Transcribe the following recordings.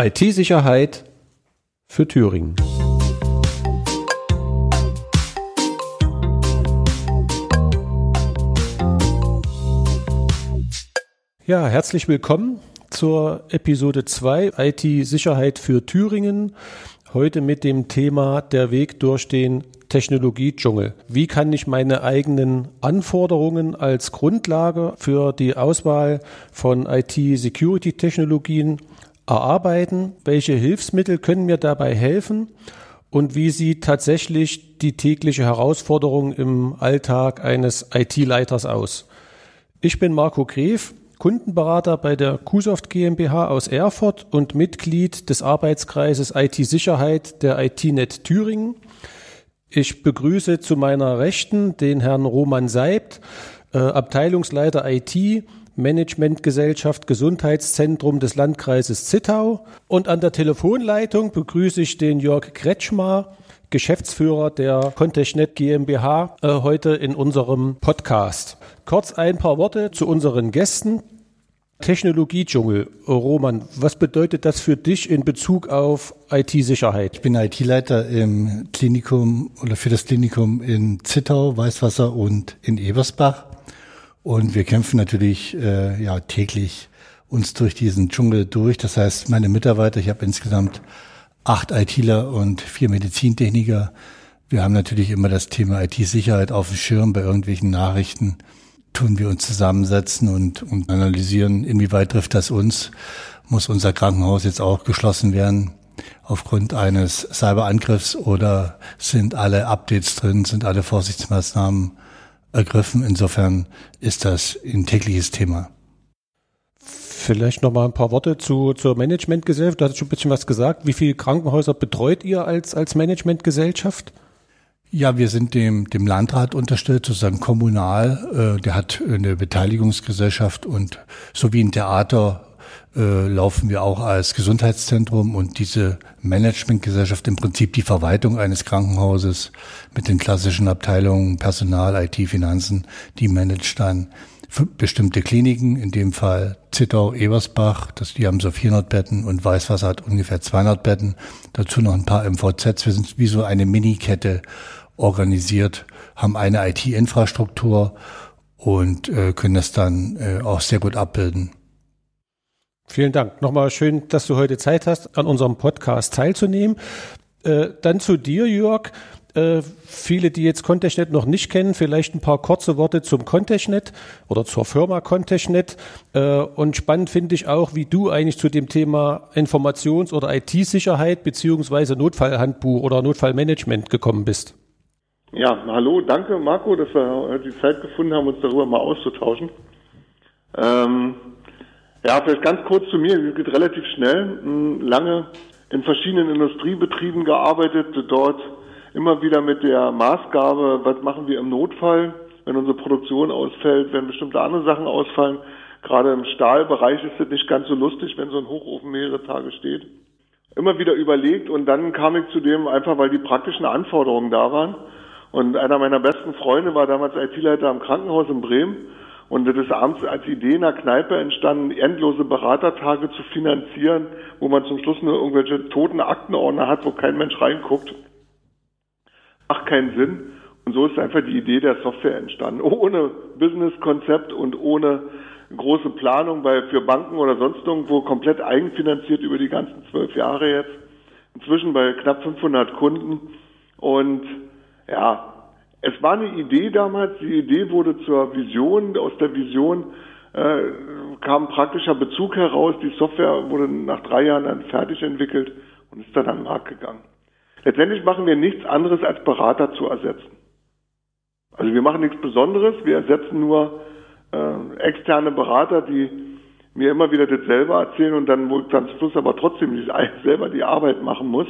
IT-Sicherheit für Thüringen. Ja, herzlich willkommen zur Episode 2 IT-Sicherheit für Thüringen. Heute mit dem Thema der Weg durch den Technologiedschungel. Wie kann ich meine eigenen Anforderungen als Grundlage für die Auswahl von IT-Security-Technologien erarbeiten? Welche Hilfsmittel können mir dabei helfen? Und wie sieht tatsächlich die tägliche Herausforderung im Alltag eines IT-Leiters aus? Ich bin Marco Gref, Kundenberater bei der Qsoft GmbH aus Erfurt und Mitglied des Arbeitskreises IT-Sicherheit der IT-Net Thüringen. Ich begrüße zu meiner Rechten den Herrn Roman Seibt, äh, Abteilungsleiter IT, Managementgesellschaft Gesundheitszentrum des Landkreises Zittau. Und an der Telefonleitung begrüße ich den Jörg Kretschmar, Geschäftsführer der Contechnet GmbH, äh, heute in unserem Podcast. Kurz ein paar Worte zu unseren Gästen. Technologiedschungel. Roman, was bedeutet das für dich in Bezug auf IT-Sicherheit? Ich bin IT-Leiter im Klinikum oder für das Klinikum in Zittau, Weißwasser und in Ebersbach. Und wir kämpfen natürlich äh, ja täglich uns durch diesen Dschungel durch. Das heißt, meine Mitarbeiter, ich habe insgesamt acht ITler und vier Medizintechniker. Wir haben natürlich immer das Thema IT-Sicherheit auf dem Schirm bei irgendwelchen Nachrichten tun wir uns zusammensetzen und, und analysieren, inwieweit trifft das uns. Muss unser Krankenhaus jetzt auch geschlossen werden aufgrund eines Cyberangriffs oder sind alle Updates drin, sind alle Vorsichtsmaßnahmen ergriffen? Insofern ist das ein tägliches Thema. Vielleicht noch mal ein paar Worte zu, zur Managementgesellschaft. Du hast schon ein bisschen was gesagt. Wie viele Krankenhäuser betreut ihr als, als Managementgesellschaft? Ja, wir sind dem, dem Landrat unterstellt, sozusagen kommunal. Äh, der hat eine Beteiligungsgesellschaft und so wie ein Theater äh, laufen wir auch als Gesundheitszentrum und diese Managementgesellschaft im Prinzip die Verwaltung eines Krankenhauses mit den klassischen Abteilungen Personal, IT, Finanzen, die managt dann bestimmte Kliniken, in dem Fall Zittau, Ebersbach, das, die haben so 400 Betten und Weißwasser hat ungefähr 200 Betten. Dazu noch ein paar MVZs. Wir sind wie so eine Minikette organisiert, haben eine IT-Infrastruktur und äh, können das dann äh, auch sehr gut abbilden. Vielen Dank. Nochmal schön, dass du heute Zeit hast, an unserem Podcast teilzunehmen. Äh, dann zu dir, Jörg. Äh, viele, die jetzt Contechnet noch nicht kennen, vielleicht ein paar kurze Worte zum Contechnet oder zur Firma Contechnet. Äh, und spannend finde ich auch, wie du eigentlich zu dem Thema Informations- oder IT-Sicherheit beziehungsweise Notfallhandbuch oder Notfallmanagement gekommen bist. Ja, hallo, danke Marco, dass wir die Zeit gefunden haben, uns darüber mal auszutauschen. Ähm, ja, vielleicht ganz kurz zu mir, es geht relativ schnell. Hm, lange in verschiedenen Industriebetrieben gearbeitet, dort immer wieder mit der Maßgabe, was machen wir im Notfall, wenn unsere Produktion ausfällt, wenn bestimmte andere Sachen ausfallen. Gerade im Stahlbereich ist es nicht ganz so lustig, wenn so ein Hochofen mehrere Tage steht. Immer wieder überlegt und dann kam ich zu dem einfach, weil die praktischen Anforderungen da waren und einer meiner besten Freunde war damals IT-Leiter am Krankenhaus in Bremen. Und das ist abends als Idee in der Kneipe entstanden, endlose Beratertage zu finanzieren, wo man zum Schluss nur irgendwelche toten Aktenordner hat, wo kein Mensch reinguckt. Macht keinen Sinn. Und so ist einfach die Idee der Software entstanden. Ohne Businesskonzept und ohne große Planung bei, für Banken oder sonst irgendwo komplett eigenfinanziert über die ganzen zwölf Jahre jetzt. Inzwischen bei knapp 500 Kunden. Und ja, es war eine Idee damals, die Idee wurde zur Vision, aus der Vision äh, kam praktischer Bezug heraus, die Software wurde nach drei Jahren dann fertig entwickelt und ist dann an den Markt gegangen. Letztendlich machen wir nichts anderes als Berater zu ersetzen. Also wir machen nichts Besonderes, wir ersetzen nur äh, externe Berater, die mir immer wieder das selber erzählen und dann, wo ich dann Schluss aber trotzdem selber die Arbeit machen muss.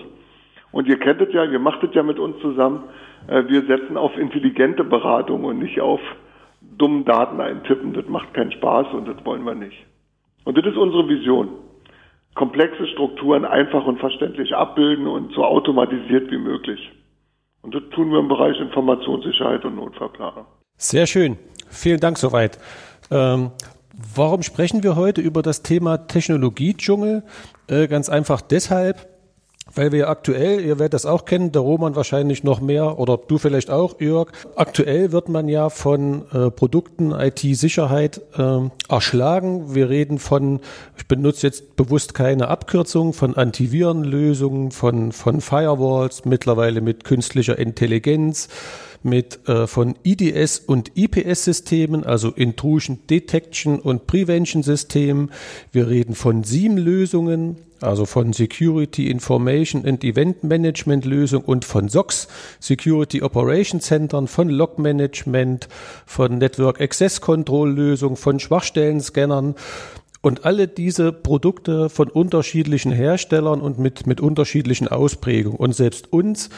Und ihr kennt es ja, ihr macht es ja mit uns zusammen. Äh, wir setzen auf intelligente Beratung und nicht auf dummen Daten eintippen. Das macht keinen Spaß und das wollen wir nicht. Und das ist unsere Vision. Komplexe Strukturen einfach und verständlich abbilden und so automatisiert wie möglich. Und das tun wir im Bereich Informationssicherheit und Notfallplanung. Sehr schön. Vielen Dank soweit. Ähm, Warum sprechen wir heute über das Thema Technologiedschungel? Äh, ganz einfach deshalb, weil wir aktuell, ihr werdet das auch kennen, der Roman wahrscheinlich noch mehr oder du vielleicht auch, Jörg. Aktuell wird man ja von äh, Produkten IT-Sicherheit äh, erschlagen. Wir reden von, ich benutze jetzt bewusst keine Abkürzung, von Antivirenlösungen, von, von Firewalls, mittlerweile mit künstlicher Intelligenz mit äh, von IDS und IPS-Systemen, also Intrusion Detection und Prevention Systemen. Wir reden von SIEM-Lösungen, also von Security Information and Event Management Lösung und von SOCs, Security Operation Centern, von Log Management, von Network Access Control Lösung, von Schwachstellen-Scannern und alle diese Produkte von unterschiedlichen Herstellern und mit, mit unterschiedlichen Ausprägungen. Und selbst uns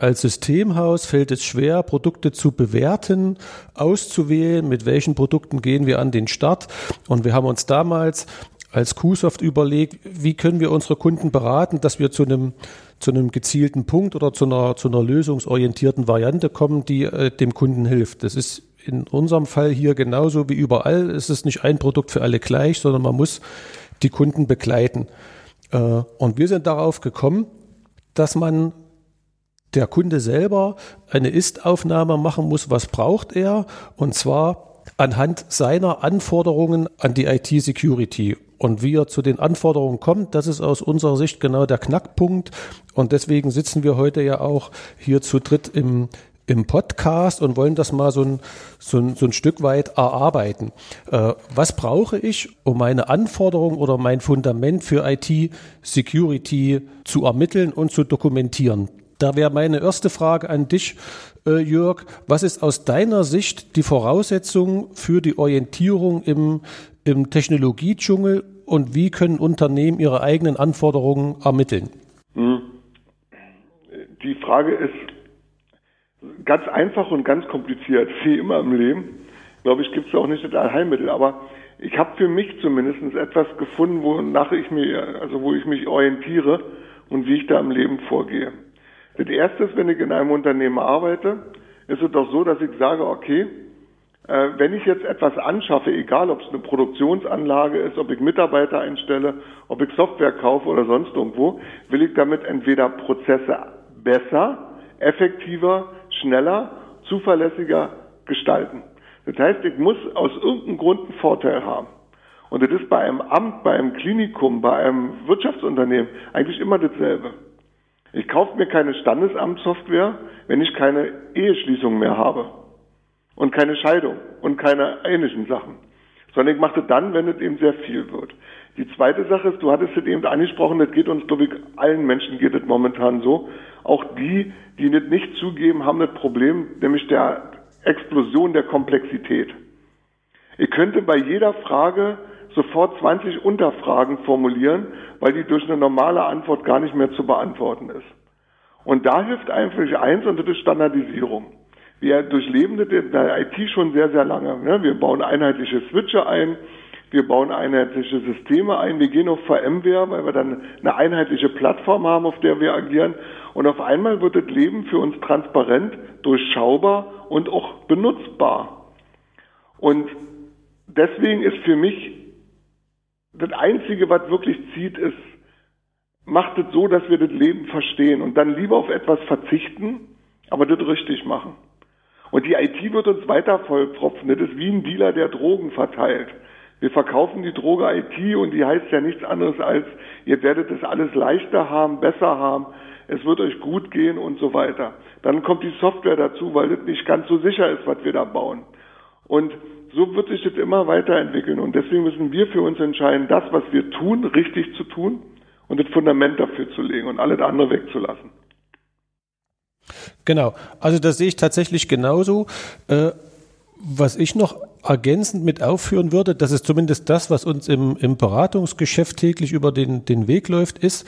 als Systemhaus fällt es schwer, Produkte zu bewerten, auszuwählen, mit welchen Produkten gehen wir an den Start. Und wir haben uns damals als QSoft überlegt, wie können wir unsere Kunden beraten, dass wir zu einem zu einem gezielten Punkt oder zu einer zu einer lösungsorientierten Variante kommen, die äh, dem Kunden hilft. Das ist in unserem Fall hier genauso wie überall. Es ist nicht ein Produkt für alle gleich, sondern man muss die Kunden begleiten. Äh, und wir sind darauf gekommen, dass man der Kunde selber eine Ist-Aufnahme machen muss, was braucht er, und zwar anhand seiner Anforderungen an die IT-Security. Und wie er zu den Anforderungen kommt, das ist aus unserer Sicht genau der Knackpunkt. Und deswegen sitzen wir heute ja auch hier zu dritt im, im Podcast und wollen das mal so ein, so ein, so ein Stück weit erarbeiten. Äh, was brauche ich, um meine Anforderungen oder mein Fundament für IT-Security zu ermitteln und zu dokumentieren? Da wäre meine erste Frage an dich, äh, Jörg. Was ist aus deiner Sicht die Voraussetzung für die Orientierung im, im Technologiedschungel und wie können Unternehmen ihre eigenen Anforderungen ermitteln? Hm. Die Frage ist ganz einfach und ganz kompliziert, wie immer im Leben. Glaube ich, gibt es auch nicht das Allheilmittel, aber ich habe für mich zumindest etwas gefunden, wonach ich mir, also wo ich mich orientiere und wie ich da im Leben vorgehe. Das erste ist, wenn ich in einem Unternehmen arbeite, ist es doch so, dass ich sage, okay, äh, wenn ich jetzt etwas anschaffe, egal ob es eine Produktionsanlage ist, ob ich Mitarbeiter einstelle, ob ich Software kaufe oder sonst irgendwo, will ich damit entweder Prozesse besser, effektiver, schneller, zuverlässiger gestalten. Das heißt, ich muss aus irgendeinem Grund einen Vorteil haben. Und das ist bei einem Amt, bei einem Klinikum, bei einem Wirtschaftsunternehmen eigentlich immer dasselbe. Ich kaufe mir keine Standesamtssoftware, wenn ich keine Eheschließung mehr habe und keine Scheidung und keine ähnlichen Sachen, sondern ich mache das dann, wenn es eben sehr viel wird. Die zweite Sache ist, du hattest es eben angesprochen, das geht uns, glaube ich, allen Menschen geht es momentan so. Auch die, die das nicht zugeben, haben das Problem, nämlich der Explosion der Komplexität. Ich könnte bei jeder Frage sofort 20 Unterfragen formulieren, weil die durch eine normale Antwort gar nicht mehr zu beantworten ist. Und da hilft einfach eins und das ist Standardisierung. Wir durchleben das in der IT schon sehr, sehr lange. Ne? Wir bauen einheitliche Switche ein, wir bauen einheitliche Systeme ein, wir gehen auf VMware, weil wir dann eine einheitliche Plattform haben, auf der wir agieren. Und auf einmal wird das Leben für uns transparent, durchschaubar und auch benutzbar. Und deswegen ist für mich das Einzige, was wirklich zieht, ist, macht es so, dass wir das Leben verstehen und dann lieber auf etwas verzichten, aber das richtig machen. Und die IT wird uns weiter vollpropfen. Das ist wie ein Dealer, der Drogen verteilt. Wir verkaufen die Droge IT und die heißt ja nichts anderes als, ihr werdet es alles leichter haben, besser haben, es wird euch gut gehen und so weiter. Dann kommt die Software dazu, weil das nicht ganz so sicher ist, was wir da bauen. Und so wird sich das immer weiterentwickeln. Und deswegen müssen wir für uns entscheiden, das, was wir tun, richtig zu tun und das Fundament dafür zu legen und alles andere wegzulassen. Genau, also das sehe ich tatsächlich genauso. Äh, was ich noch ergänzend mit aufführen würde, das ist zumindest das, was uns im, im Beratungsgeschäft täglich über den, den Weg läuft, ist,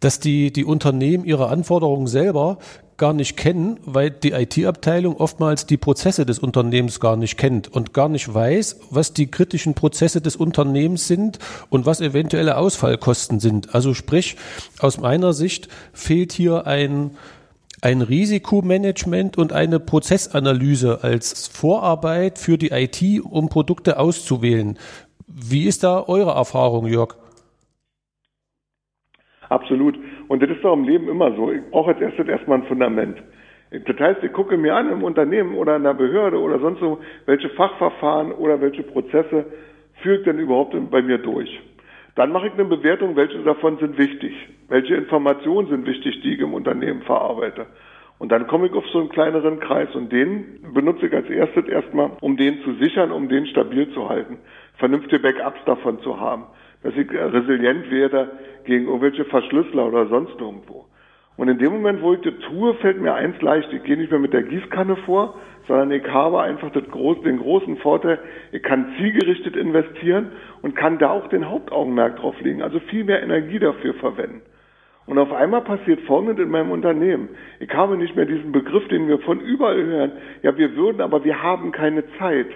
dass die, die Unternehmen ihre Anforderungen selber gar nicht kennen, weil die IT-Abteilung oftmals die Prozesse des Unternehmens gar nicht kennt und gar nicht weiß, was die kritischen Prozesse des Unternehmens sind und was eventuelle Ausfallkosten sind. Also sprich, aus meiner Sicht fehlt hier ein, ein Risikomanagement und eine Prozessanalyse als Vorarbeit für die IT, um Produkte auszuwählen. Wie ist da eure Erfahrung, Jörg? Absolut. Und das ist doch im Leben immer so. Ich brauche jetzt erst erstmal ein Fundament. Das heißt, ich gucke mir an im Unternehmen oder in der Behörde oder sonst so, welche Fachverfahren oder welche Prozesse führt denn überhaupt bei mir durch. Dann mache ich eine Bewertung, welche davon sind wichtig, welche Informationen sind wichtig, die ich im Unternehmen verarbeite. Und dann komme ich auf so einen kleineren Kreis und den benutze ich als erstes erstmal, um den zu sichern, um den stabil zu halten, vernünftige Backups davon zu haben, dass ich resilient werde gegen irgendwelche Verschlüsseler oder sonst irgendwo. Und in dem Moment, wo ich das tue, fällt mir eins leicht. Ich gehe nicht mehr mit der Gießkanne vor, sondern ich habe einfach groß, den großen Vorteil, ich kann zielgerichtet investieren und kann da auch den Hauptaugenmerk drauf legen, also viel mehr Energie dafür verwenden. Und auf einmal passiert Folgendes in meinem Unternehmen. Ich habe nicht mehr diesen Begriff, den wir von überall hören. Ja, wir würden, aber wir haben keine Zeit.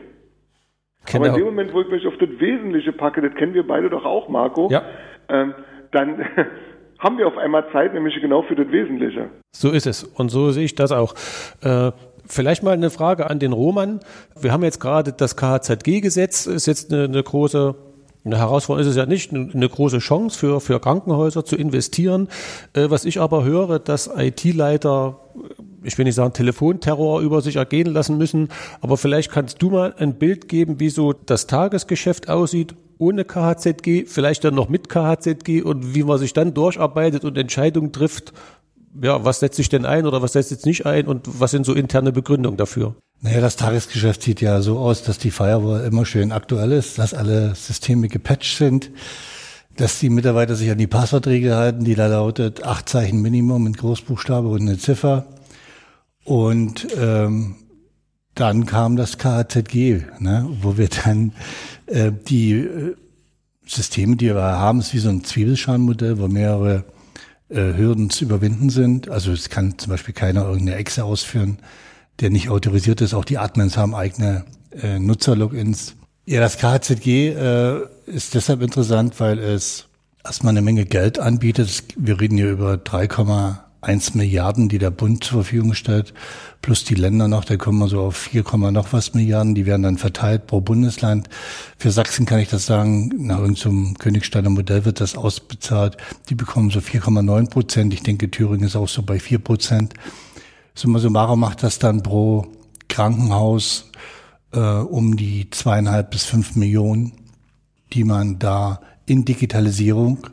Genau. Aber in dem Moment, wo ich mich auf das Wesentliche packe, das kennen wir beide doch auch, Marco, ja. ähm, dann haben wir auf einmal Zeit, nämlich genau für das Wesentliche. So ist es. Und so sehe ich das auch. Äh, vielleicht mal eine Frage an den Roman. Wir haben jetzt gerade das KHZG-Gesetz, ist jetzt eine, eine große eine Herausforderung ist es ja nicht, eine große Chance für, für Krankenhäuser zu investieren. Äh, was ich aber höre, dass IT-Leiter, ich will nicht sagen Telefonterror über sich ergehen lassen müssen, aber vielleicht kannst du mal ein Bild geben, wie so das Tagesgeschäft aussieht ohne KHZG, vielleicht dann noch mit KHZG und wie man sich dann durcharbeitet und Entscheidungen trifft, ja, was setzt sich denn ein oder was setzt jetzt nicht ein und was sind so interne Begründungen dafür? Naja, das Tagesgeschäft sieht ja so aus, dass die Firewall immer schön aktuell ist, dass alle Systeme gepatcht sind, dass die Mitarbeiter sich an die Passwortregel halten, die da lautet acht Zeichen Minimum in Großbuchstabe und eine Ziffer. Und ähm, dann kam das KHZG, ne, wo wir dann äh, die äh, Systeme, die wir haben, ist wie so ein Zwiebelschalenmodell, wo mehrere äh, Hürden zu überwinden sind. Also es kann zum Beispiel keiner irgendeine Exe ausführen, der nicht autorisiert ist. Auch die Admins haben eigene äh, Nutzer-Logins. Ja, das KHZG äh, ist deshalb interessant, weil es erstmal eine Menge Geld anbietet. Wir reden hier über 3,1 Milliarden, die der Bund zur Verfügung stellt, plus die Länder noch, da kommen wir so auf 4, noch was Milliarden, die werden dann verteilt pro Bundesland. Für Sachsen kann ich das sagen, nach irgendeinem Königsteiner Modell wird das ausbezahlt. Die bekommen so 4,9 Prozent. Ich denke, Thüringen ist auch so bei 4 Prozent. Summa summarum macht das dann pro Krankenhaus äh, um die zweieinhalb bis fünf Millionen, die man da in Digitalisierung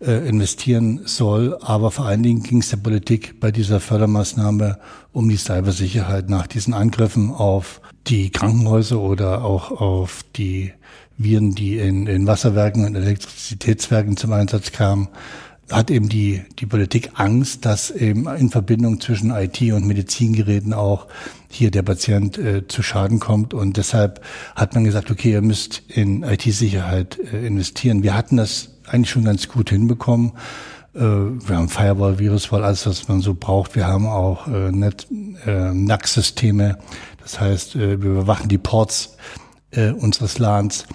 äh, investieren soll. Aber vor allen Dingen ging es der Politik bei dieser Fördermaßnahme um die Cybersicherheit nach diesen Angriffen auf die Krankenhäuser oder auch auf die Viren, die in, in Wasserwerken und Elektrizitätswerken zum Einsatz kamen hat eben die, die Politik Angst, dass eben in Verbindung zwischen IT und Medizingeräten auch hier der Patient äh, zu Schaden kommt. Und deshalb hat man gesagt, okay, ihr müsst in IT-Sicherheit äh, investieren. Wir hatten das eigentlich schon ganz gut hinbekommen. Äh, wir haben Firewall, Viruswall, alles, was man so braucht. Wir haben auch äh, Net, äh, NAC-Systeme. Das heißt, äh, wir überwachen die Ports unseres LANs.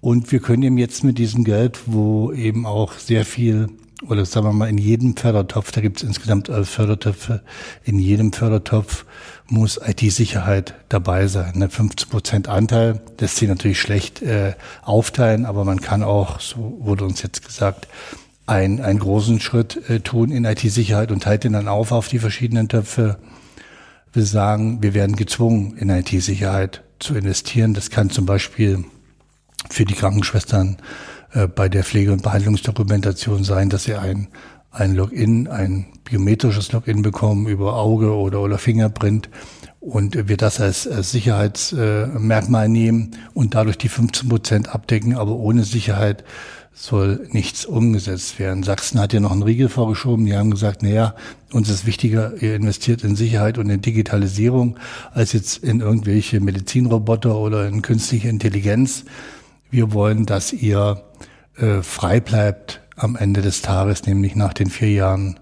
Und wir können eben jetzt mit diesem Geld, wo eben auch sehr viel oder sagen wir mal in jedem Fördertopf, da gibt es insgesamt elf Fördertöpfe, in jedem Fördertopf muss IT-Sicherheit dabei sein. Ne? 50 Prozent Anteil, das sich natürlich schlecht äh, aufteilen, aber man kann auch, so wurde uns jetzt gesagt, ein, einen großen Schritt äh, tun in IT-Sicherheit und teilt den dann auf auf die verschiedenen Töpfe. Wir sagen, wir werden gezwungen, in IT-Sicherheit zu investieren. Das kann zum Beispiel für die Krankenschwestern äh, bei der Pflege- und Behandlungsdokumentation sein, dass sie ein, ein Login, ein biometrisches Login bekommen über Auge oder, oder Fingerprint und wir das als, als Sicherheitsmerkmal nehmen und dadurch die 15 Prozent abdecken, aber ohne Sicherheit soll nichts umgesetzt werden. Sachsen hat ja noch einen Riegel vorgeschoben. Die haben gesagt, naja, uns ist wichtiger, ihr investiert in Sicherheit und in Digitalisierung, als jetzt in irgendwelche Medizinroboter oder in künstliche Intelligenz. Wir wollen, dass ihr äh, frei bleibt am Ende des Tages, nämlich nach den vier Jahren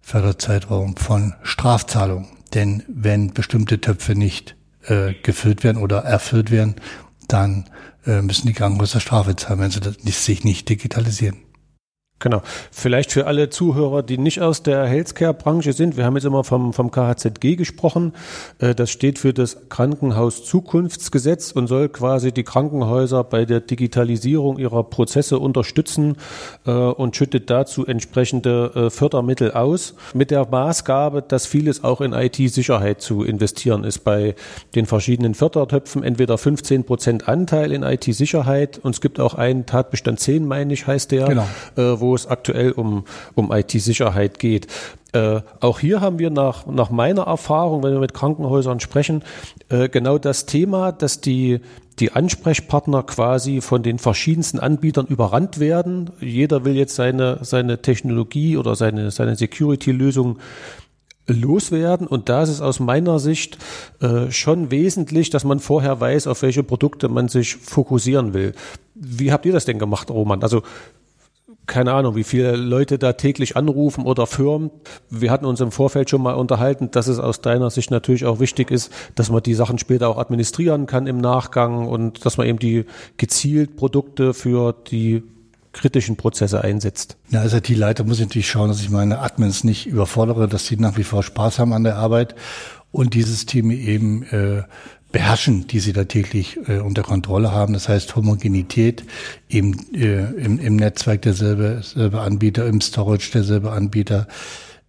Förderzeitraum von Strafzahlung. Denn wenn bestimmte Töpfe nicht äh, gefüllt werden oder erfüllt werden, dann äh, müssen die Krankenhäuser Strafe zahlen, wenn sie das, sich nicht digitalisieren. Genau. Vielleicht für alle Zuhörer, die nicht aus der Healthcare-Branche sind. Wir haben jetzt immer vom, vom KHZG gesprochen. Äh, das steht für das Krankenhaus-Zukunftsgesetz und soll quasi die Krankenhäuser bei der Digitalisierung ihrer Prozesse unterstützen äh, und schüttet dazu entsprechende äh, Fördermittel aus. Mit der Maßgabe, dass vieles auch in IT-Sicherheit zu investieren ist. Bei den verschiedenen Fördertöpfen entweder 15 Prozent Anteil in IT-Sicherheit und es gibt auch einen Tatbestand 10, meine ich, heißt der, genau. wo wo es aktuell um, um IT-Sicherheit geht. Äh, auch hier haben wir nach, nach meiner Erfahrung, wenn wir mit Krankenhäusern sprechen, äh, genau das Thema, dass die, die Ansprechpartner quasi von den verschiedensten Anbietern überrannt werden. Jeder will jetzt seine, seine Technologie oder seine, seine Security-Lösung loswerden. Und da ist es aus meiner Sicht äh, schon wesentlich, dass man vorher weiß, auf welche Produkte man sich fokussieren will. Wie habt ihr das denn gemacht, Roman? Also keine Ahnung, wie viele Leute da täglich anrufen oder Firmen. Wir hatten uns im Vorfeld schon mal unterhalten, dass es aus deiner Sicht natürlich auch wichtig ist, dass man die Sachen später auch administrieren kann im Nachgang und dass man eben die gezielt Produkte für die kritischen Prozesse einsetzt. Ja, als IT-Leiter muss ich natürlich schauen, dass ich meine Admins nicht überfordere, dass sie nach wie vor Spaß haben an der Arbeit und dieses Team eben äh, beherrschen, die sie da täglich äh, unter Kontrolle haben. Das heißt Homogenität im, äh, im, im Netzwerk derselbe, derselbe Anbieter, im Storage derselbe Anbieter,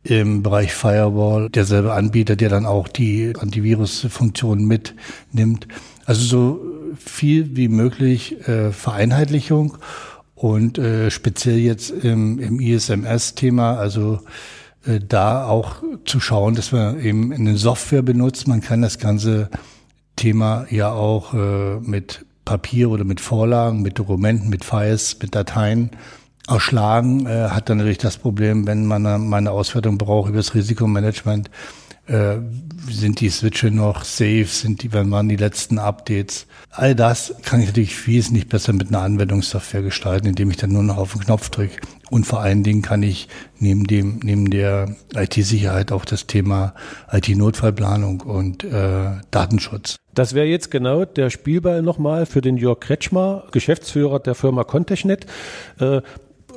im Bereich Firewall derselbe Anbieter, der dann auch die Antivirus-Funktion mitnimmt. Also so viel wie möglich äh, Vereinheitlichung und äh, speziell jetzt im, im ISMS-Thema, also äh, da auch zu schauen, dass man eben eine Software benutzt. Man kann das Ganze Thema ja auch äh, mit Papier oder mit Vorlagen, mit Dokumenten, mit Files, mit Dateien erschlagen, äh, hat dann natürlich das Problem, wenn man meine Auswertung braucht über das Risikomanagement, äh, sind die Switche noch safe, sind die, wenn man die letzten Updates. All das kann ich natürlich wesentlich besser mit einer Anwendungssoftware gestalten, indem ich dann nur noch auf den Knopf drücke. Und vor allen Dingen kann ich neben dem, neben der IT-Sicherheit auch das Thema IT-Notfallplanung und äh, Datenschutz das wäre jetzt genau der Spielball nochmal für den Jörg Kretschmer, Geschäftsführer der Firma Contechnet. Äh,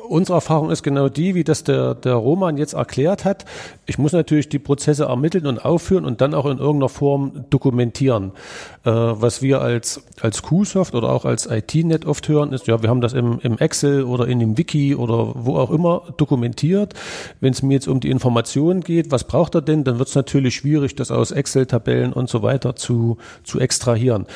unsere Erfahrung ist genau die, wie das der, der Roman jetzt erklärt hat. Ich muss natürlich die Prozesse ermitteln und aufführen und dann auch in irgendeiner Form dokumentieren. Äh, was wir als, als QSoft oder auch als IT-Net oft hören, ist, ja, wir haben das im, im Excel oder in dem Wiki oder wo auch immer dokumentiert. Wenn es mir jetzt um die Informationen geht, was braucht er denn, dann wird es natürlich schwierig, das aus Excel-Tabellen und so weiter zu, zu extrahieren.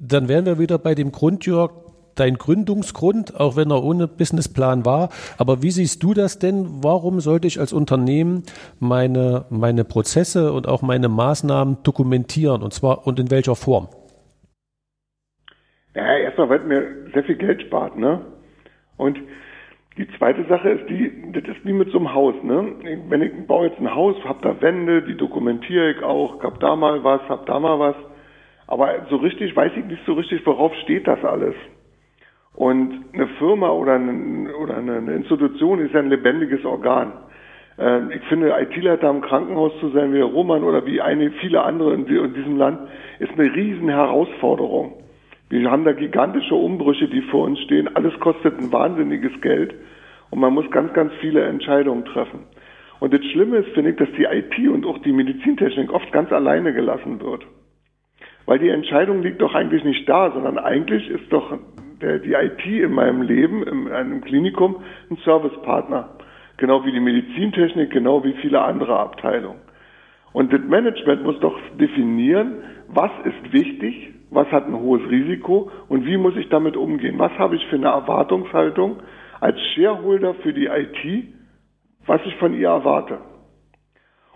Dann wären wir wieder bei dem Grund, Jörg, dein Gründungsgrund, auch wenn er ohne Businessplan war. Aber wie siehst du das denn? Warum sollte ich als Unternehmen meine, meine Prozesse und auch meine Maßnahmen dokumentieren? Und zwar und in welcher Form? Ja, erstmal, weil mir sehr viel Geld spart, ne? Und die zweite Sache ist die, das ist wie mit so einem Haus, ne? Wenn ich baue jetzt ein Haus, hab da Wände, die dokumentiere ich auch, hab da mal was, hab da mal was. Aber so richtig weiß ich nicht so richtig, worauf steht das alles. Und eine Firma oder eine, oder eine Institution ist ein lebendiges Organ. Ähm, ich finde, IT-Leiter am Krankenhaus zu sein, wie Roman oder wie eine, viele andere in, diesem Land, ist eine riesen Herausforderung. Wir haben da gigantische Umbrüche, die vor uns stehen. Alles kostet ein wahnsinniges Geld und man muss ganz, ganz viele Entscheidungen treffen. Und das Schlimme ist, finde ich, dass die IT und auch die Medizintechnik oft ganz alleine gelassen wird. Weil die Entscheidung liegt doch eigentlich nicht da, sondern eigentlich ist doch der, die IT in meinem Leben, in einem Klinikum, ein Servicepartner. Genau wie die Medizintechnik, genau wie viele andere Abteilungen. Und das Management muss doch definieren, was ist wichtig, was hat ein hohes Risiko und wie muss ich damit umgehen. Was habe ich für eine Erwartungshaltung als Shareholder für die IT, was ich von ihr erwarte.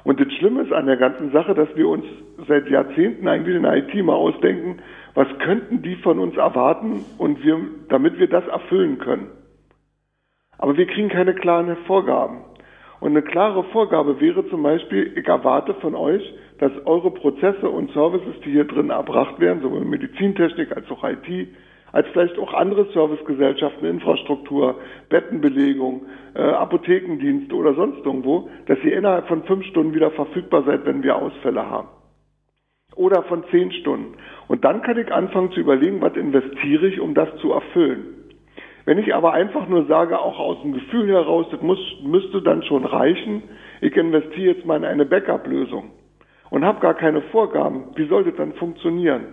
Und das Schlimme ist an der ganzen Sache, dass wir uns seit Jahrzehnten eigentlich in der IT mal ausdenken, was könnten die von uns erwarten und wir, damit wir das erfüllen können. Aber wir kriegen keine klaren Vorgaben. Und eine klare Vorgabe wäre zum Beispiel, ich erwarte von euch, dass eure Prozesse und Services, die hier drin erbracht werden, sowohl Medizintechnik als auch IT, als vielleicht auch andere Servicegesellschaften, Infrastruktur, Bettenbelegung, äh, Apothekendienste oder sonst irgendwo, dass ihr innerhalb von fünf Stunden wieder verfügbar seid, wenn wir Ausfälle haben. Oder von zehn Stunden. Und dann kann ich anfangen zu überlegen, was investiere ich, um das zu erfüllen. Wenn ich aber einfach nur sage, auch aus dem Gefühl heraus, das muss, müsste dann schon reichen, ich investiere jetzt mal in eine Backup-Lösung und habe gar keine Vorgaben, wie soll das dann funktionieren?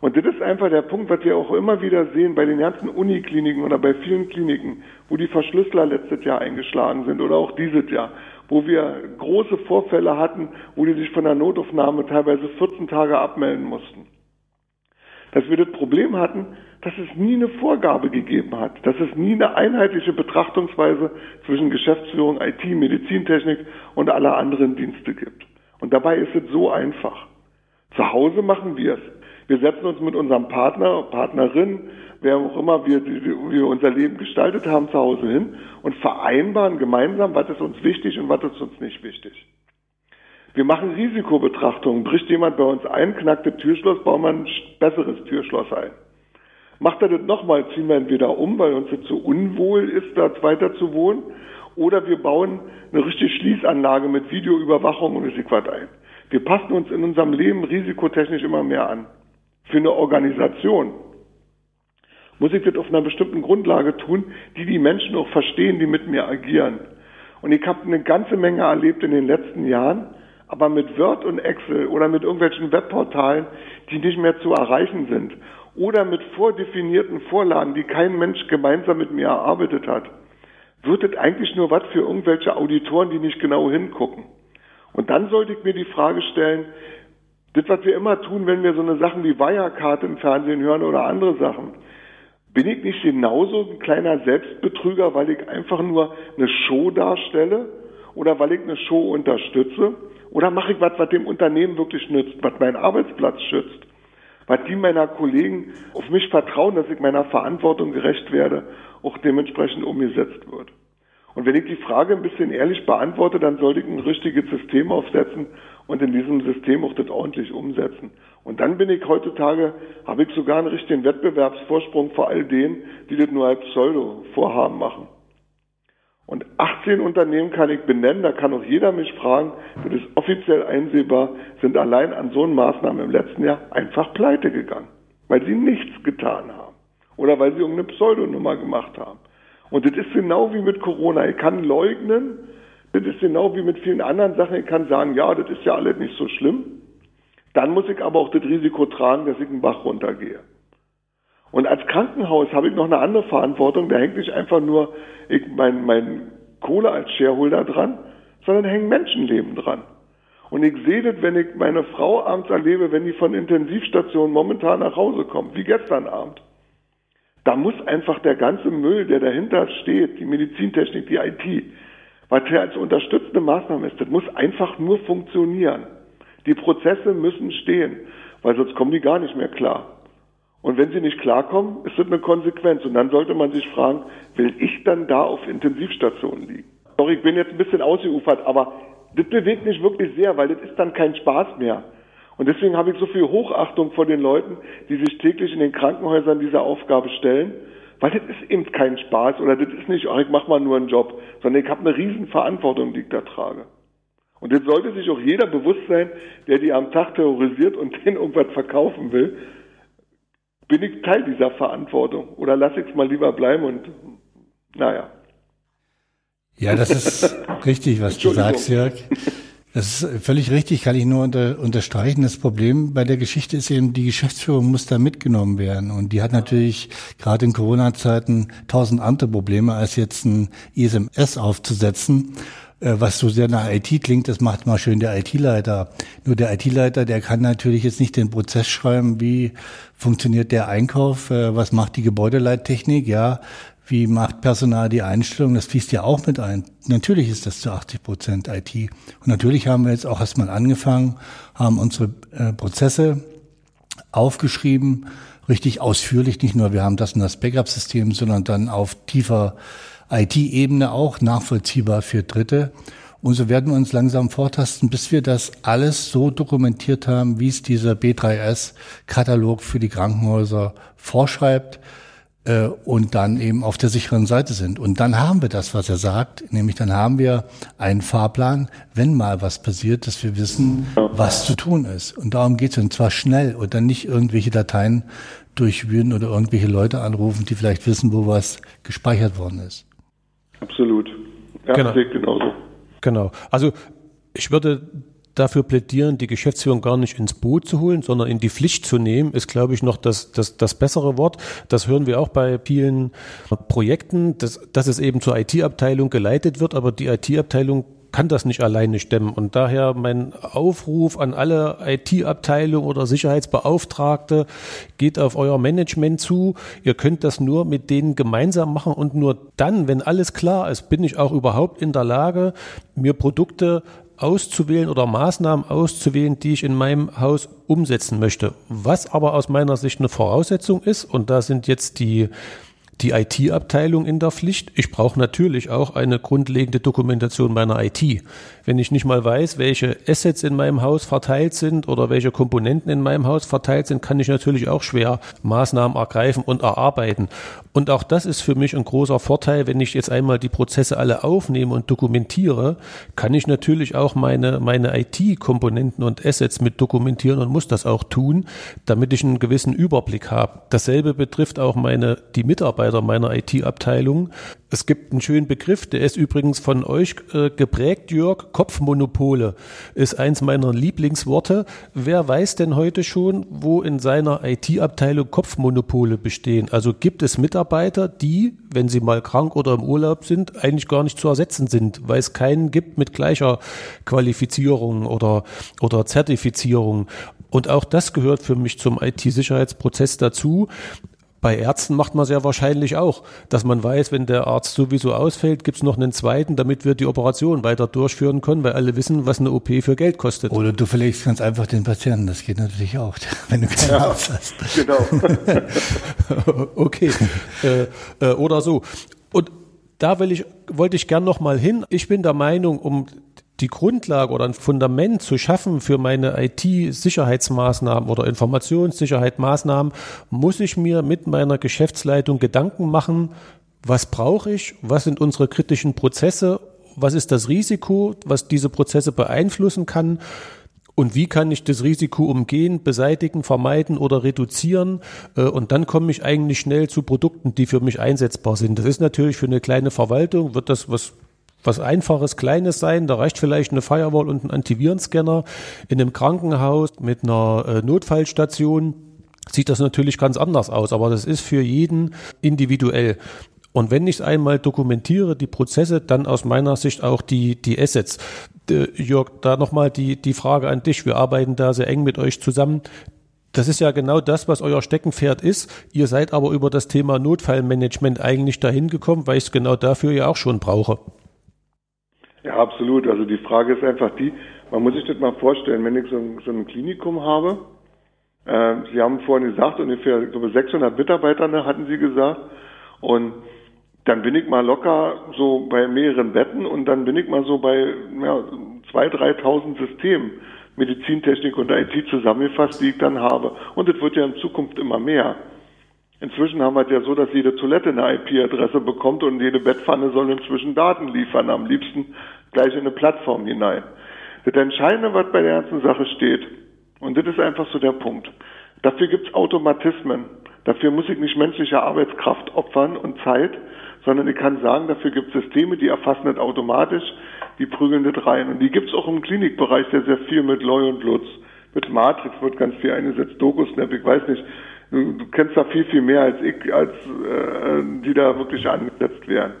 Und das ist einfach der Punkt, was wir auch immer wieder sehen bei den ganzen Unikliniken oder bei vielen Kliniken, wo die Verschlüsseler letztes Jahr eingeschlagen sind oder auch dieses Jahr, wo wir große Vorfälle hatten, wo die sich von der Notaufnahme teilweise 14 Tage abmelden mussten. Dass wir das Problem hatten, dass es nie eine Vorgabe gegeben hat, dass es nie eine einheitliche Betrachtungsweise zwischen Geschäftsführung, IT, Medizintechnik und aller anderen Dienste gibt. Und dabei ist es so einfach. Zu Hause machen wir es. Wir setzen uns mit unserem Partner, Partnerin, wer auch immer wir, wir unser Leben gestaltet haben, zu Hause hin und vereinbaren gemeinsam, was ist uns wichtig und was ist uns nicht wichtig. Wir machen Risikobetrachtungen. Bricht jemand bei uns ein, knackt das Türschloss, bauen wir ein besseres Türschloss ein. Macht er das nochmal, ziehen wir entweder um, weil uns das zu unwohl ist, da weiter zu wohnen, oder wir bauen eine richtige Schließanlage mit Videoüberwachung und Risikoquad ein. Wir passen uns in unserem Leben risikotechnisch immer mehr an. Für eine Organisation muss ich das auf einer bestimmten Grundlage tun, die die Menschen auch verstehen, die mit mir agieren. Und ich habe eine ganze Menge erlebt in den letzten Jahren, aber mit Word und Excel oder mit irgendwelchen Webportalen, die nicht mehr zu erreichen sind oder mit vordefinierten Vorlagen, die kein Mensch gemeinsam mit mir erarbeitet hat, wird es eigentlich nur was für irgendwelche Auditoren, die nicht genau hingucken. Und dann sollte ich mir die Frage stellen, das, was wir immer tun, wenn wir so eine Sachen wie Wirecard im Fernsehen hören oder andere Sachen, bin ich nicht genauso ein kleiner Selbstbetrüger, weil ich einfach nur eine Show darstelle oder weil ich eine Show unterstütze? Oder mache ich was, was dem Unternehmen wirklich nützt, was meinen Arbeitsplatz schützt? Was die meiner Kollegen auf mich vertrauen, dass ich meiner Verantwortung gerecht werde, auch dementsprechend umgesetzt wird. Und wenn ich die Frage ein bisschen ehrlich beantworte, dann sollte ich ein richtiges System aufsetzen und in diesem System auch das ordentlich umsetzen. Und dann bin ich heutzutage, habe ich sogar einen richtigen Wettbewerbsvorsprung vor all denen, die das nur als Pseudo-Vorhaben machen. Und 18 Unternehmen kann ich benennen, da kann auch jeder mich fragen, das ist offiziell einsehbar, sind allein an so einen Maßnahmen im letzten Jahr einfach pleite gegangen, weil sie nichts getan haben oder weil sie irgendeine Pseudonummer gemacht haben. Und das ist genau wie mit Corona. Ich kann leugnen, das ist genau wie mit vielen anderen Sachen. Ich kann sagen, ja, das ist ja alles nicht so schlimm. Dann muss ich aber auch das Risiko tragen, dass ich einen Bach runtergehe. Und als Krankenhaus habe ich noch eine andere Verantwortung. Da hängt nicht einfach nur ich, mein, mein Kohle als Shareholder dran, sondern hängen Menschenleben dran. Und ich sehe das, wenn ich meine Frau abends erlebe, wenn die von Intensivstationen momentan nach Hause kommt, wie gestern Abend. Da muss einfach der ganze Müll, der dahinter steht, die Medizintechnik, die IT, was hier als unterstützende Maßnahme ist, das muss einfach nur funktionieren. Die Prozesse müssen stehen, weil sonst kommen die gar nicht mehr klar. Und wenn sie nicht klarkommen, ist das eine Konsequenz. Und dann sollte man sich fragen, will ich dann da auf Intensivstationen liegen? Doch, ich bin jetzt ein bisschen ausgeufert, aber das bewegt mich wirklich sehr, weil das ist dann kein Spaß mehr. Und deswegen habe ich so viel Hochachtung vor den Leuten, die sich täglich in den Krankenhäusern dieser Aufgabe stellen, weil das ist eben kein Spaß oder das ist nicht, ach, ich mache mal nur einen Job, sondern ich habe eine riesen Verantwortung, die ich da trage. Und jetzt sollte sich auch jeder bewusst sein, der die am Tag terrorisiert und denen irgendwas verkaufen will, bin ich Teil dieser Verantwortung oder lasse ich es mal lieber bleiben und naja. Ja, das ist richtig, was du sagst, Jörg. Das ist völlig richtig, kann ich nur unter, unterstreichen. Das Problem bei der Geschichte ist eben, die Geschäftsführung muss da mitgenommen werden. Und die hat natürlich gerade in Corona-Zeiten tausend andere Probleme, als jetzt ein ISMS aufzusetzen. Äh, was so sehr nach IT klingt, das macht mal schön der IT-Leiter. Nur der IT-Leiter, der kann natürlich jetzt nicht den Prozess schreiben, wie funktioniert der Einkauf, äh, was macht die Gebäudeleittechnik, ja, wie macht Personal die Einstellung, das fließt ja auch mit ein. Natürlich ist das zu 80 Prozent IT. Und natürlich haben wir jetzt auch erstmal angefangen, haben unsere äh, Prozesse aufgeschrieben, richtig ausführlich, nicht nur wir haben das und das Backup-System, sondern dann auf tiefer IT-Ebene auch nachvollziehbar für Dritte. Und so werden wir uns langsam vortasten, bis wir das alles so dokumentiert haben, wie es dieser B3S-Katalog für die Krankenhäuser vorschreibt äh, und dann eben auf der sicheren Seite sind. Und dann haben wir das, was er sagt, nämlich dann haben wir einen Fahrplan, wenn mal was passiert, dass wir wissen, was zu tun ist. Und darum geht es und zwar schnell und dann nicht irgendwelche Dateien durchwühlen oder irgendwelche Leute anrufen, die vielleicht wissen, wo was gespeichert worden ist. Absolut. Ja, genau. genauso. Genau. Also ich würde dafür plädieren, die Geschäftsführung gar nicht ins Boot zu holen, sondern in die Pflicht zu nehmen, ist, glaube ich, noch das, das, das bessere Wort. Das hören wir auch bei vielen Projekten, dass, dass es eben zur IT-Abteilung geleitet wird, aber die IT-Abteilung kann das nicht alleine stemmen. Und daher mein Aufruf an alle IT-Abteilung oder Sicherheitsbeauftragte, geht auf euer Management zu. Ihr könnt das nur mit denen gemeinsam machen und nur dann, wenn alles klar ist, bin ich auch überhaupt in der Lage, mir Produkte auszuwählen oder Maßnahmen auszuwählen, die ich in meinem Haus umsetzen möchte. Was aber aus meiner Sicht eine Voraussetzung ist, und da sind jetzt die die IT-Abteilung in der Pflicht. Ich brauche natürlich auch eine grundlegende Dokumentation meiner IT. Wenn ich nicht mal weiß, welche Assets in meinem Haus verteilt sind oder welche Komponenten in meinem Haus verteilt sind, kann ich natürlich auch schwer Maßnahmen ergreifen und erarbeiten. Und auch das ist für mich ein großer Vorteil, wenn ich jetzt einmal die Prozesse alle aufnehme und dokumentiere, kann ich natürlich auch meine, meine IT-Komponenten und Assets mit dokumentieren und muss das auch tun, damit ich einen gewissen Überblick habe. Dasselbe betrifft auch meine, die Mitarbeiter meiner IT-Abteilung. Es gibt einen schönen Begriff, der ist übrigens von euch äh, geprägt, Jörg. Kopfmonopole ist eins meiner Lieblingsworte. Wer weiß denn heute schon, wo in seiner IT-Abteilung Kopfmonopole bestehen? Also gibt es Mitarbeiter, die, wenn sie mal krank oder im Urlaub sind, eigentlich gar nicht zu ersetzen sind, weil es keinen gibt mit gleicher Qualifizierung oder, oder Zertifizierung. Und auch das gehört für mich zum IT-Sicherheitsprozess dazu. Bei Ärzten macht man es ja wahrscheinlich auch, dass man weiß, wenn der Arzt sowieso ausfällt, gibt es noch einen zweiten, damit wir die Operation weiter durchführen können, weil alle wissen, was eine OP für Geld kostet. Oder du verlegst ganz einfach den Patienten, das geht natürlich auch, wenn du keinen ja, Arzt hast. Genau. okay. Äh, äh, oder so. Und da will ich, wollte ich gern noch mal hin. Ich bin der Meinung, um die Grundlage oder ein Fundament zu schaffen für meine IT-Sicherheitsmaßnahmen oder Informationssicherheitsmaßnahmen, muss ich mir mit meiner Geschäftsleitung Gedanken machen, was brauche ich, was sind unsere kritischen Prozesse, was ist das Risiko, was diese Prozesse beeinflussen kann und wie kann ich das Risiko umgehen, beseitigen, vermeiden oder reduzieren? Äh, und dann komme ich eigentlich schnell zu Produkten, die für mich einsetzbar sind. Das ist natürlich für eine kleine Verwaltung, wird das was was Einfaches, Kleines sein. Da reicht vielleicht eine Firewall und ein Antivirenscanner. In einem Krankenhaus mit einer äh, Notfallstation sieht das natürlich ganz anders aus, aber das ist für jeden individuell. Und wenn ich es einmal dokumentiere, die Prozesse, dann aus meiner Sicht auch die, die Assets. Äh, Jörg, da nochmal die, die Frage an dich. Wir arbeiten da sehr eng mit euch zusammen. Das ist ja genau das, was euer Steckenpferd ist. Ihr seid aber über das Thema Notfallmanagement eigentlich dahin gekommen, weil ich es genau dafür ja auch schon brauche. Ja, absolut. Also die Frage ist einfach die, man muss sich das mal vorstellen, wenn ich so ein, so ein Klinikum habe, äh, Sie haben vorhin gesagt, ungefähr ich glaube 600 Mitarbeiter ne, hatten Sie gesagt, und dann bin ich mal locker so bei mehreren Betten und dann bin ich mal so bei ja, 2.000, 3.000 Systemen, Medizintechnik und IT zusammengefasst, die ich dann habe. Und das wird ja in Zukunft immer mehr. Inzwischen haben wir es ja so, dass jede Toilette eine IP-Adresse bekommt und jede Bettpfanne soll inzwischen Daten liefern, am liebsten gleich in eine Plattform hinein. Das Entscheidende, was bei der ganzen Sache steht, und das ist einfach so der Punkt, dafür gibt es Automatismen. Dafür muss ich nicht menschliche Arbeitskraft opfern und Zeit, sondern ich kann sagen, dafür gibt es Systeme, die erfassen das automatisch, die prügeln das rein. Und die gibt es auch im Klinikbereich sehr, sehr viel mit Loy und Lutz. Mit Matrix wird ganz viel eingesetzt, DocuSnap, ich weiß nicht, Du, du kennst da viel, viel mehr als ich, als äh, die da wirklich angesetzt werden.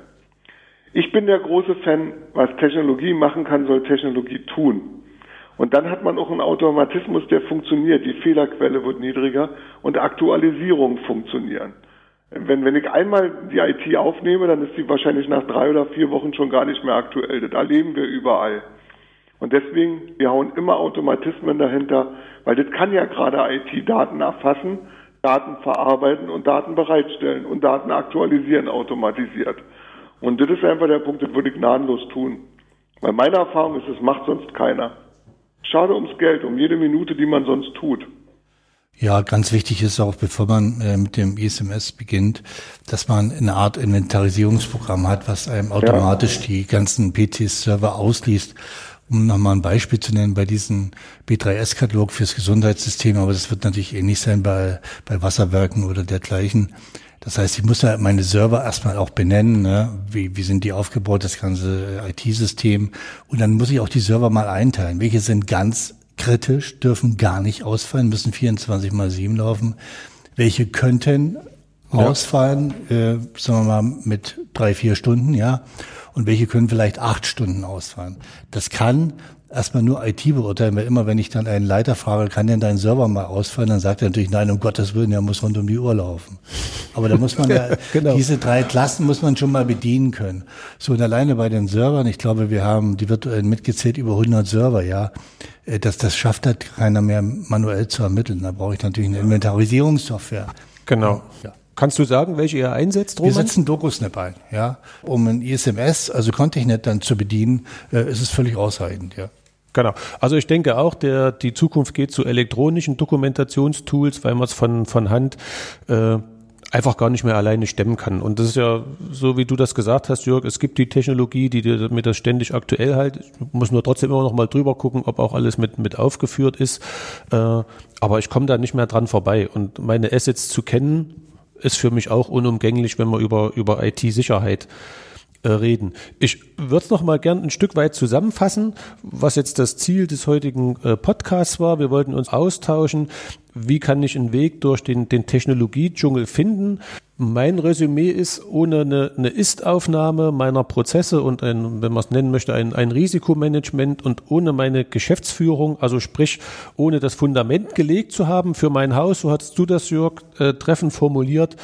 Ich bin der große Fan, was Technologie machen kann, soll Technologie tun. Und dann hat man auch einen Automatismus, der funktioniert. Die Fehlerquelle wird niedriger und Aktualisierungen funktionieren. Wenn, wenn ich einmal die IT aufnehme, dann ist sie wahrscheinlich nach drei oder vier Wochen schon gar nicht mehr aktuell. Das erleben wir überall. Und deswegen, wir hauen immer Automatismen dahinter, weil das kann ja gerade IT-Daten erfassen Daten verarbeiten und Daten bereitstellen und Daten aktualisieren automatisiert. Und das ist einfach der Punkt, das würde ich gnadenlos tun. Weil meine Erfahrung ist, es macht sonst keiner. Schade ums Geld, um jede Minute, die man sonst tut. Ja, ganz wichtig ist auch, bevor man äh, mit dem ISMS beginnt, dass man eine Art Inventarisierungsprogramm hat, was einem automatisch ja. die ganzen PC-Server ausliest Um nochmal ein Beispiel zu nennen, bei diesem B3S-Katalog fürs Gesundheitssystem, aber das wird natürlich ähnlich sein bei, bei Wasserwerken oder dergleichen. Das heißt, ich muss ja meine Server erstmal auch benennen, ne? wie, wie sind die aufgebaut, das ganze IT-System. Und dann muss ich auch die Server mal einteilen. Welche sind ganz kritisch, dürfen gar nicht ausfallen, müssen 24 mal 7 laufen. Welche könnten ja. ausfallen, äh, sagen wir mal mit drei, vier Stunden, ja und welche können vielleicht acht Stunden ausfallen. Das kann erstmal nur IT beurteilen, weil immer wenn ich dann einen Leiter frage, kann denn dein Server mal ausfallen, dann sagt er natürlich, nein, um Gottes Willen, er muss rund um die Uhr laufen. Aber da muss man ja, genau. diese drei Klassen muss man schon mal bedienen können. So, und alleine bei den Servern, ich glaube, wir haben die virtuellen mitgezählt über 100 Server, ja. Äh, das, das schafft halt keiner mehr manuell zu ermitteln. Da brauche ich natürlich eine Inventarisierungssoftware. Genau. Ja. Kannst du sagen, welche ihr einsetzt, Roman? Wir setzen DocuSnap ein, ja. Um ein ISMS, also ContechNet dann zu bedienen, äh, ist es völlig ausreichend, ja. Genau. Also ich denke auch, der, die Zukunft geht zu elektronischen Dokumentationstools, weil man es von, von Hand äh, einfach gar nicht mehr alleine stemmen kann. Und das ist ja so, wie du das gesagt hast, Jörg, es gibt die Technologie, die dir mir das ständig aktuell halt. Ich muss nur trotzdem immer noch mal drüber gucken, ob auch alles mit, mit aufgeführt ist. Äh, aber ich komme da nicht mehr dran vorbei. Und meine Assets zu kennen, ist für mich auch unumgänglich, wenn wir über, über IT-Sicherheit äh, reden. Ich würde es noch mal gern ein Stück weit zusammenfassen, was jetzt das Ziel des heutigen äh, Podcasts war. Wir wollten uns austauschen. Wie kann ich einen Weg durch den, den Technologiedschungel finden? Mein Resümee ist, ohne eine, eine Ist-Aufnahme meiner Prozesse und ein, wenn man es nennen möchte, ein, ein Risikomanagement und ohne meine Geschäftsführung, also sprich, ohne das Fundament gelegt zu haben für mein Haus, so hattest du das, Jörg, äh, treffend formuliert,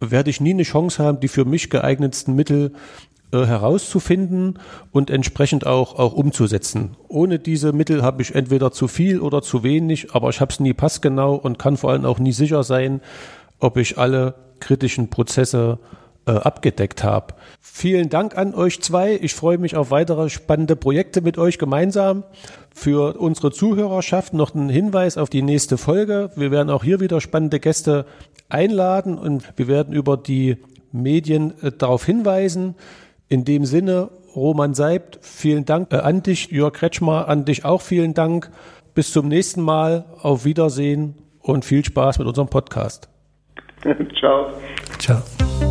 werde ich nie eine Chance haben, die für mich geeignetsten Mittel äh, herauszufinden und entsprechend auch, auch umzusetzen. Ohne diese Mittel habe ich entweder zu viel oder zu wenig, aber ich habe es nie passgenau und kann vor allem auch nie sicher sein, ob ich alle kritischen Prozesse äh, abgedeckt habe. Vielen Dank an euch zwei. Ich freue mich auf weitere spannende Projekte mit euch gemeinsam. Für unsere Zuhörerschaft noch ein Hinweis auf die nächste Folge. Wir werden auch hier wieder spannende Gäste einladen und wir werden über die Medien äh, darauf hinweisen. In dem Sinne, Roman Seibt, vielen Dank äh, an dich, Jörg Kretschmer, an dich auch vielen Dank. Bis zum nächsten Mal, auf Wiedersehen und viel Spaß mit unserem Podcast. Ciao. Ciao.